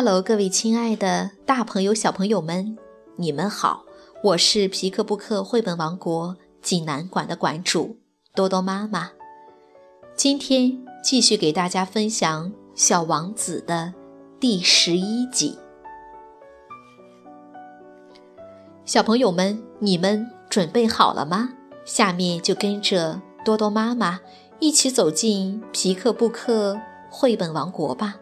Hello，各位亲爱的大朋友、小朋友们，你们好！我是皮克布克绘本王国济南馆的馆主多多妈妈。今天继续给大家分享《小王子》的第十一集。小朋友们，你们准备好了吗？下面就跟着多多妈妈一起走进皮克布克绘本王国吧。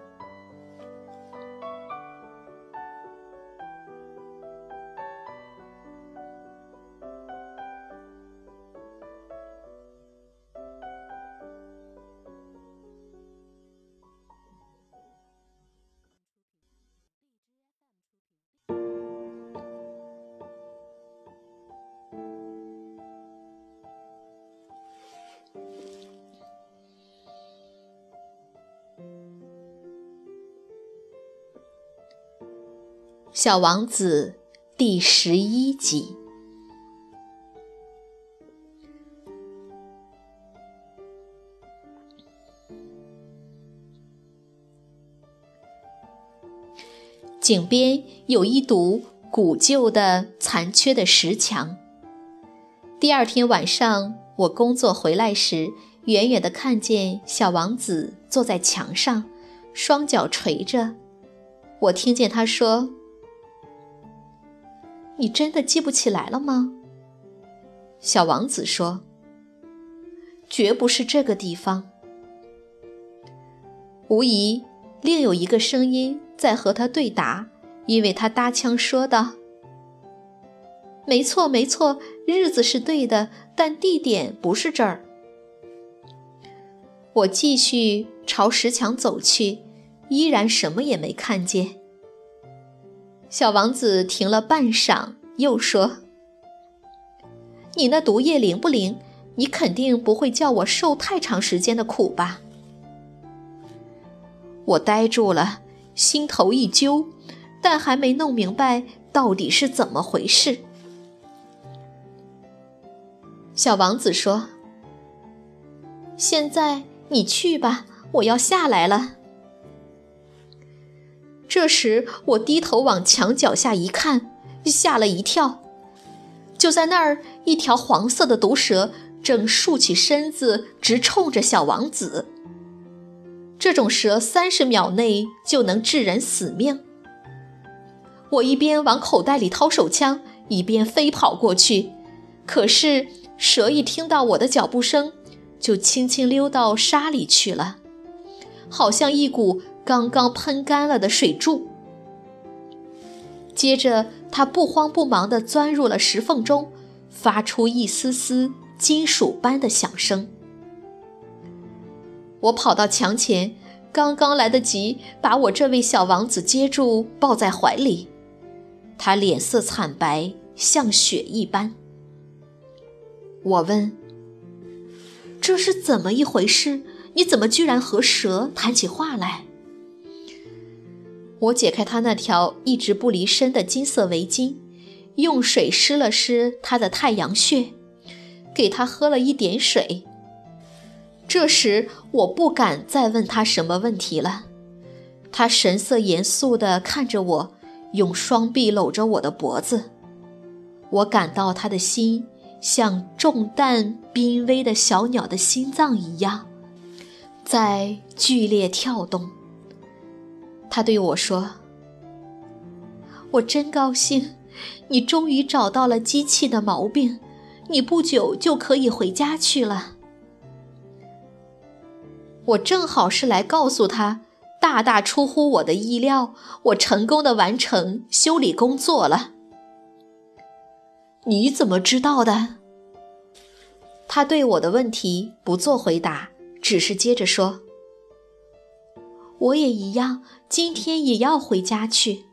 小王子第十一集。井边有一堵古旧的、残缺的石墙。第二天晚上，我工作回来时，远远的看见小王子坐在墙上，双脚垂着。我听见他说。你真的记不起来了吗？小王子说：“绝不是这个地方。无疑，另有一个声音在和他对答，因为他搭腔说道：‘没错，没错，日子是对的，但地点不是这儿。’我继续朝石墙走去，依然什么也没看见。”小王子停了半晌，又说：“你那毒液灵不灵？你肯定不会叫我受太长时间的苦吧？”我呆住了，心头一揪，但还没弄明白到底是怎么回事。小王子说：“现在你去吧，我要下来了。”这时，我低头往墙脚下一看，吓了一跳。就在那儿，一条黄色的毒蛇正竖起身子，直冲着小王子。这种蛇三十秒内就能致人死命。我一边往口袋里掏手枪，一边飞跑过去。可是，蛇一听到我的脚步声，就轻轻溜到沙里去了，好像一股。刚刚喷干了的水柱。接着，他不慌不忙地钻入了石缝中，发出一丝丝金属般的响声。我跑到墙前，刚刚来得及把我这位小王子接住，抱在怀里。他脸色惨白，像雪一般。我问：“这是怎么一回事？你怎么居然和蛇谈起话来？”我解开他那条一直不离身的金色围巾，用水湿了湿他的太阳穴，给他喝了一点水。这时我不敢再问他什么问题了，他神色严肃地看着我，用双臂搂着我的脖子。我感到他的心像重担濒危的小鸟的心脏一样，在剧烈跳动。他对我说：“我真高兴，你终于找到了机器的毛病，你不久就可以回家去了。”我正好是来告诉他，大大出乎我的意料，我成功的完成修理工作了。你怎么知道的？他对我的问题不做回答，只是接着说。我也一样，今天也要回家去。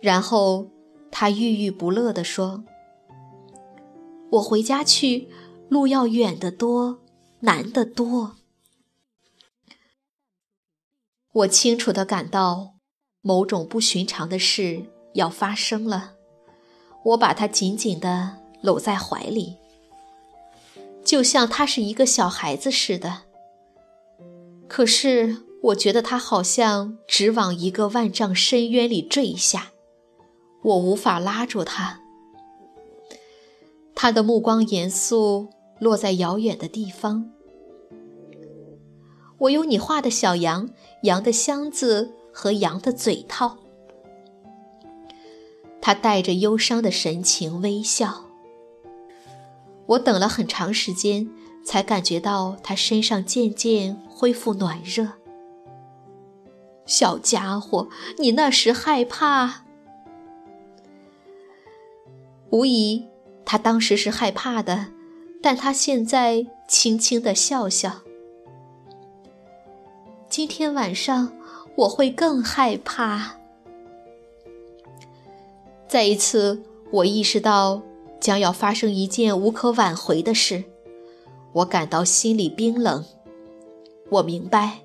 然后他郁郁不乐地说：“我回家去，路要远得多，难得多。”我清楚地感到某种不寻常的事要发生了。我把他紧紧地搂在怀里，就像他是一个小孩子似的。可是我觉得他好像直往一个万丈深渊里坠下，我无法拉住他。他的目光严肃，落在遥远的地方。我有你画的小羊，羊的箱子和羊的嘴套。他带着忧伤的神情微笑。我等了很长时间，才感觉到他身上渐渐恢复暖热。小家伙，你那时害怕？无疑，他当时是害怕的，但他现在轻轻的笑笑。今天晚上我会更害怕。再一次，我意识到将要发生一件无可挽回的事，我感到心里冰冷。我明白，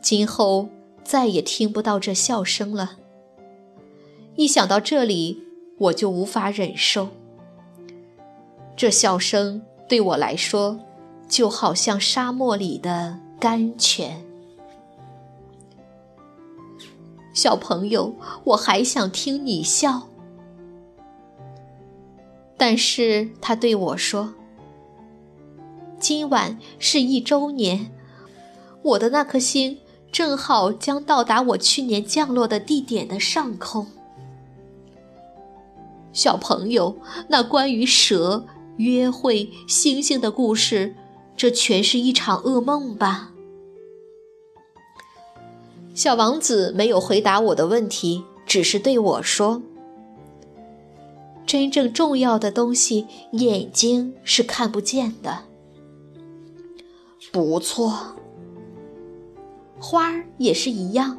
今后。再也听不到这笑声了。一想到这里，我就无法忍受。这笑声对我来说，就好像沙漠里的甘泉。小朋友，我还想听你笑。但是他对我说：“今晚是一周年，我的那颗星。”正好将到达我去年降落的地点的上空。小朋友，那关于蛇、约会、星星的故事，这全是一场噩梦吧？小王子没有回答我的问题，只是对我说：“真正重要的东西，眼睛是看不见的。”不错。花儿也是一样，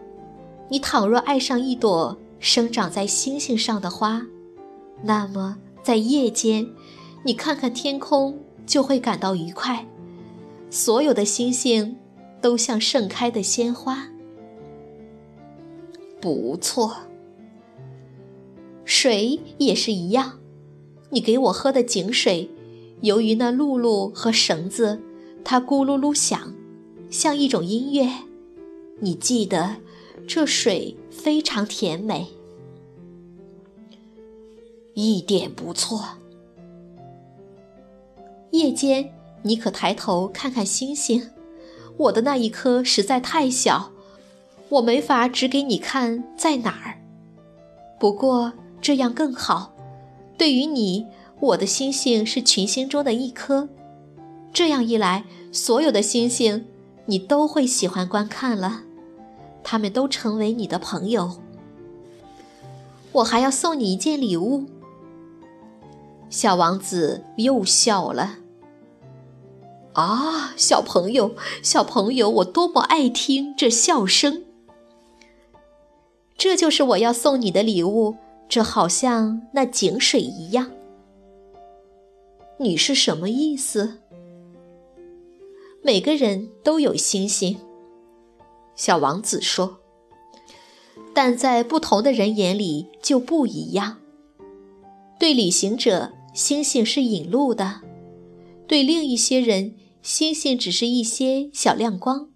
你倘若爱上一朵生长在星星上的花，那么在夜间，你看看天空就会感到愉快。所有的星星都像盛开的鲜花。不错，水也是一样，你给我喝的井水，由于那露露和绳子，它咕噜噜响，像一种音乐。你记得，这水非常甜美，一点不错。夜间，你可抬头看看星星。我的那一颗实在太小，我没法指给你看在哪儿。不过这样更好。对于你，我的星星是群星中的一颗。这样一来，所有的星星你都会喜欢观看了。他们都成为你的朋友。我还要送你一件礼物。小王子又笑了。啊，小朋友，小朋友，我多么爱听这笑声！这就是我要送你的礼物，这好像那井水一样。你是什么意思？每个人都有星星。小王子说：“但在不同的人眼里就不一样。对旅行者，星星是引路的；对另一些人，星星只是一些小亮光；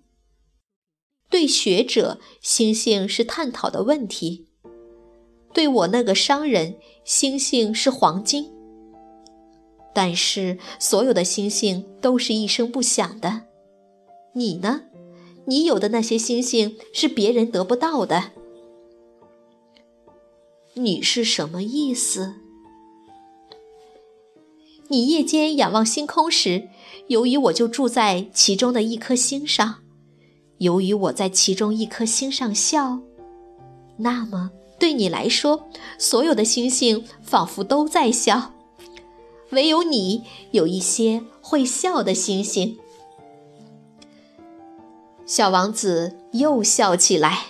对学者，星星是探讨的问题；对我那个商人，星星是黄金。但是，所有的星星都是一声不响的。你呢？”你有的那些星星是别人得不到的。你是什么意思？你夜间仰望星空时，由于我就住在其中的一颗星上，由于我在其中一颗星上笑，那么对你来说，所有的星星仿佛都在笑，唯有你有一些会笑的星星。小王子又笑起来。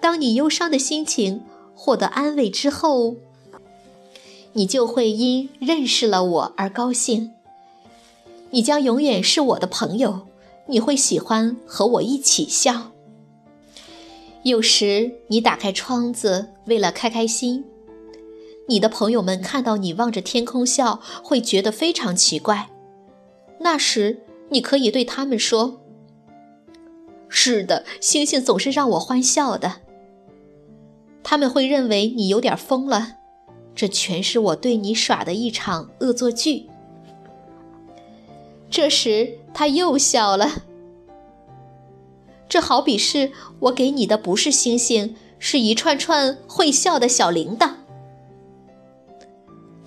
当你忧伤的心情获得安慰之后，你就会因认识了我而高兴。你将永远是我的朋友，你会喜欢和我一起笑。有时你打开窗子，为了开开心。你的朋友们看到你望着天空笑，会觉得非常奇怪。那时。你可以对他们说：“是的，星星总是让我欢笑的。他们会认为你有点疯了，这全是我对你耍的一场恶作剧。这时他又笑了。这好比是我给你的不是星星，是一串串会笑的小铃铛。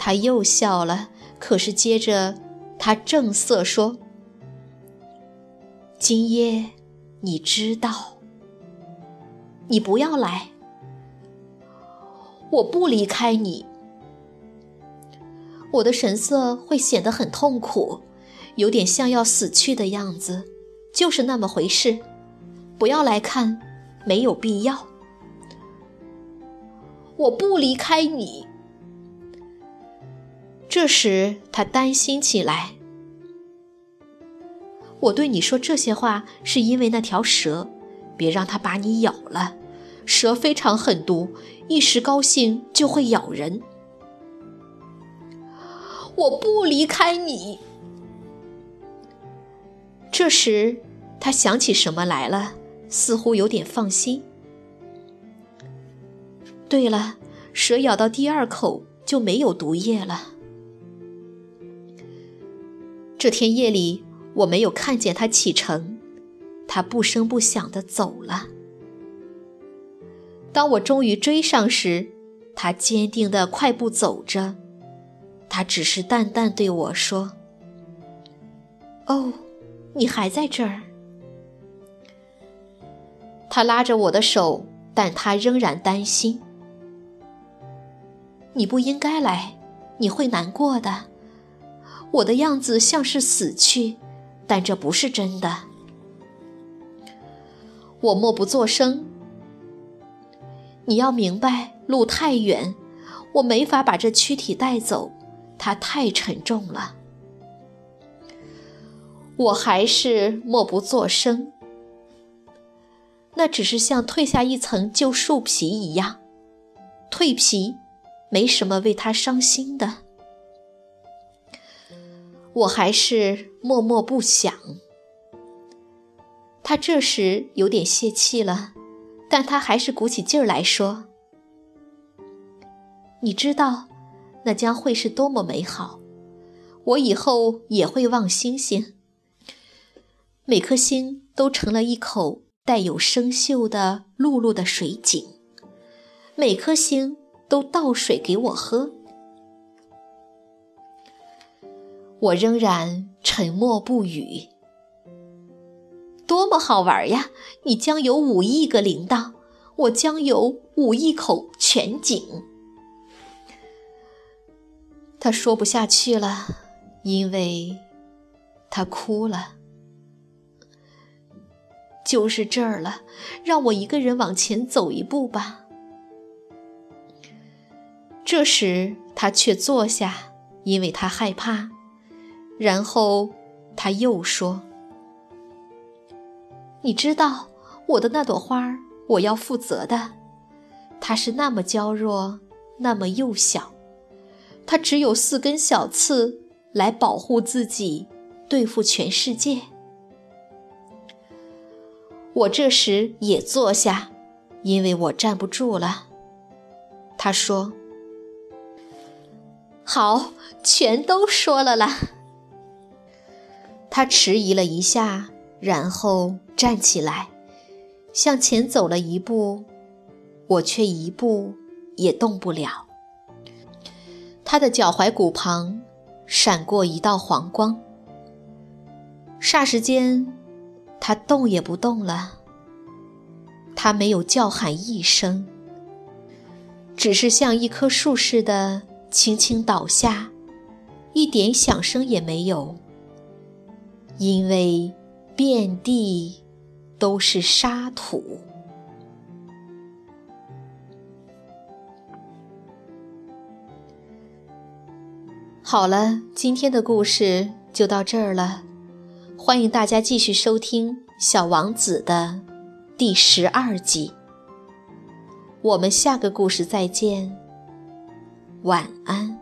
他又笑了，可是接着他正色说：“今夜，你知道，你不要来。”我不离开你，我的神色会显得很痛苦，有点像要死去的样子，就是那么回事。不要来看，没有必要。我不离开你。这时他担心起来。我对你说这些话，是因为那条蛇，别让它把你咬了。蛇非常狠毒，一时高兴就会咬人。我不离开你。这时，他想起什么来了，似乎有点放心。对了，蛇咬到第二口就没有毒液了。这天夜里，我没有看见他启程，他不声不响的走了。当我终于追上时，他坚定地快步走着。他只是淡淡对我说：“哦，你还在这儿。”他拉着我的手，但他仍然担心。你不应该来，你会难过的。我的样子像是死去，但这不是真的。我默不作声。你要明白，路太远，我没法把这躯体带走，它太沉重了。我还是默不作声。那只是像褪下一层旧树皮一样，蜕皮，没什么为他伤心的。我还是默默不响。他这时有点泄气了。但他还是鼓起劲儿来说：“你知道，那将会是多么美好！我以后也会望星星，每颗星都成了一口带有生锈的露露的水井，每颗星都倒水给我喝。”我仍然沉默不语。多么好玩呀！你将有五亿个铃铛，我将有五亿口泉井。他说不下去了，因为他哭了。就是这儿了，让我一个人往前走一步吧。这时他却坐下，因为他害怕。然后他又说。你知道我的那朵花，我要负责的。它是那么娇弱，那么幼小，它只有四根小刺来保护自己，对付全世界。我这时也坐下，因为我站不住了。他说：“好，全都说了啦。”他迟疑了一下。然后站起来，向前走了一步，我却一步也动不了。他的脚踝骨旁闪过一道黄光，霎时间，他动也不动了。他没有叫喊一声，只是像一棵树似的轻轻倒下，一点响声也没有，因为。遍地都是沙土。好了，今天的故事就到这儿了。欢迎大家继续收听《小王子》的第十二集。我们下个故事再见，晚安。